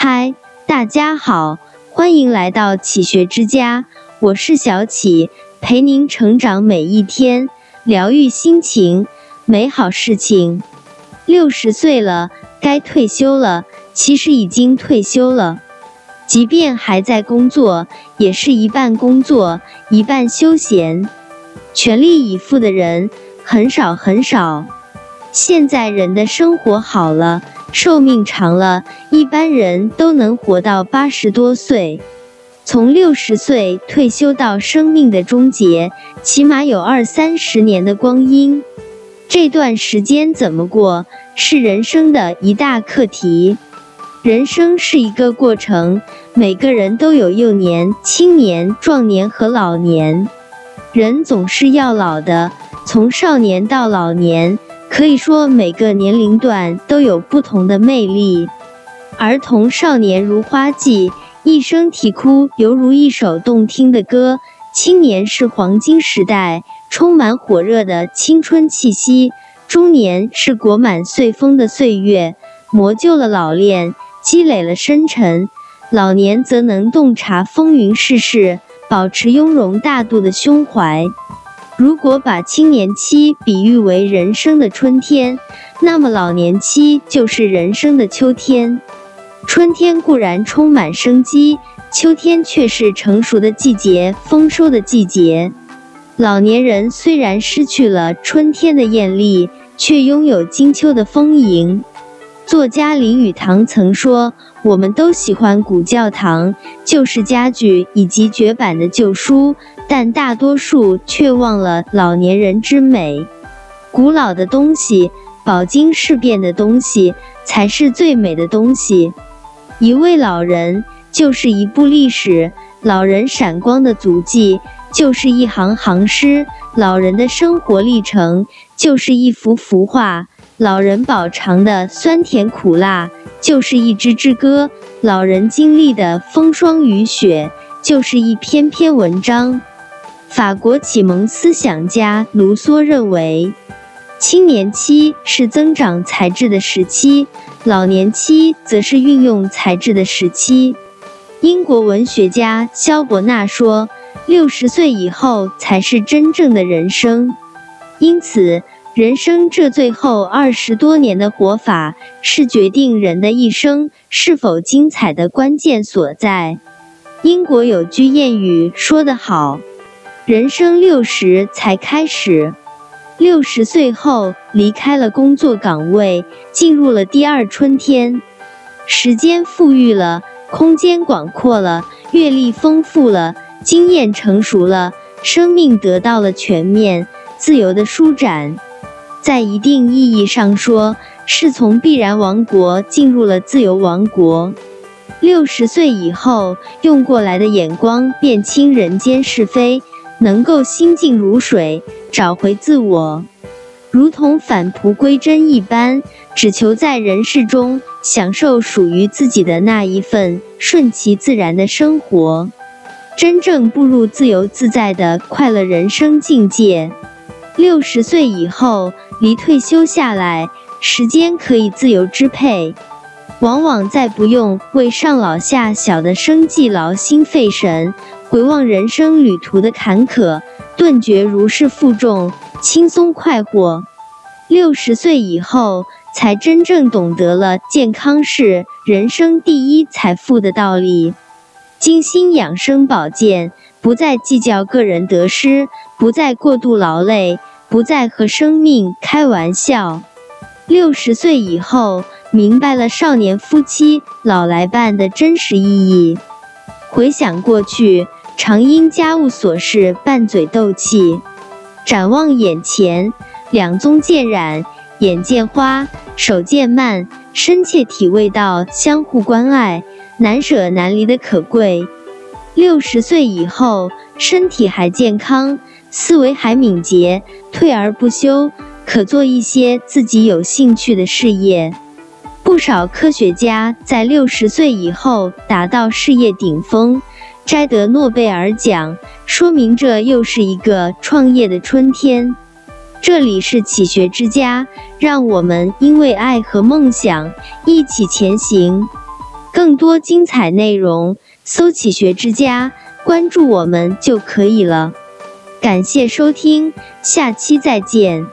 嗨，大家好，欢迎来到启学之家，我是小启，陪您成长每一天，疗愈心情，美好事情。六十岁了，该退休了，其实已经退休了。即便还在工作，也是一半工作，一半休闲，全力以赴的人很少很少。现在人的生活好了。寿命长了，一般人都能活到八十多岁。从六十岁退休到生命的终结，起码有二三十年的光阴。这段时间怎么过，是人生的一大课题。人生是一个过程，每个人都有幼年、青年、壮年和老年。人总是要老的，从少年到老年。可以说，每个年龄段都有不同的魅力。儿童少年如花季，一声啼哭犹如一首动听的歌；青年是黄金时代，充满火热的青春气息；中年是裹满岁风的岁月，磨旧了老练，积累了深沉；老年则能洞察风云世事，保持雍容大度的胸怀。如果把青年期比喻为人生的春天，那么老年期就是人生的秋天。春天固然充满生机，秋天却是成熟的季节、丰收的季节。老年人虽然失去了春天的艳丽，却拥有金秋的丰盈。作家林语堂曾说：“我们都喜欢古教堂、旧式家具以及绝版的旧书，但大多数却忘了老年人之美。古老的东西、饱经世变的东西，才是最美的东西。一位老人就是一部历史，老人闪光的足迹就是一行行诗，老人的生活历程就是一幅幅画。”老人饱尝的酸甜苦辣，就是一支支歌；老人经历的风霜雨雪，就是一篇篇文章。法国启蒙思想家卢梭认为，青年期是增长才智的时期，老年期则是运用才智的时期。英国文学家萧伯纳说：“六十岁以后才是真正的人生。”因此。人生这最后二十多年的活法，是决定人的一生是否精彩的关键所在。英国有句谚语说得好：“人生六十才开始，六十岁后离开了工作岗位，进入了第二春天。时间富裕了，空间广阔了，阅历丰富了，经验成熟了，生命得到了全面、自由的舒展。”在一定意义上说，是从必然王国进入了自由王国。六十岁以后，用过来的眼光辨清人间是非，能够心静如水，找回自我，如同返璞归真一般，只求在人世中享受属于自己的那一份顺其自然的生活，真正步入自由自在的快乐人生境界。六十岁以后，离退休下来，时间可以自由支配，往往再不用为上老下小的生计劳心费神，回望人生旅途的坎坷，顿觉如释负重，轻松快活。六十岁以后，才真正懂得了健康是人生第一财富的道理，精心养生保健。不再计较个人得失，不再过度劳累，不再和生命开玩笑。六十岁以后，明白了少年夫妻老来伴的真实意义。回想过去，常因家务琐事拌嘴斗气；展望眼前，两宗渐染，眼见花，手渐慢，深切体味到相互关爱、难舍难离的可贵。六十岁以后，身体还健康，思维还敏捷，退而不休，可做一些自己有兴趣的事业。不少科学家在六十岁以后达到事业顶峰，摘得诺贝尔奖，说明这又是一个创业的春天。这里是启学之家，让我们因为爱和梦想一起前行。更多精彩内容，搜“启学之家”，关注我们就可以了。感谢收听，下期再见。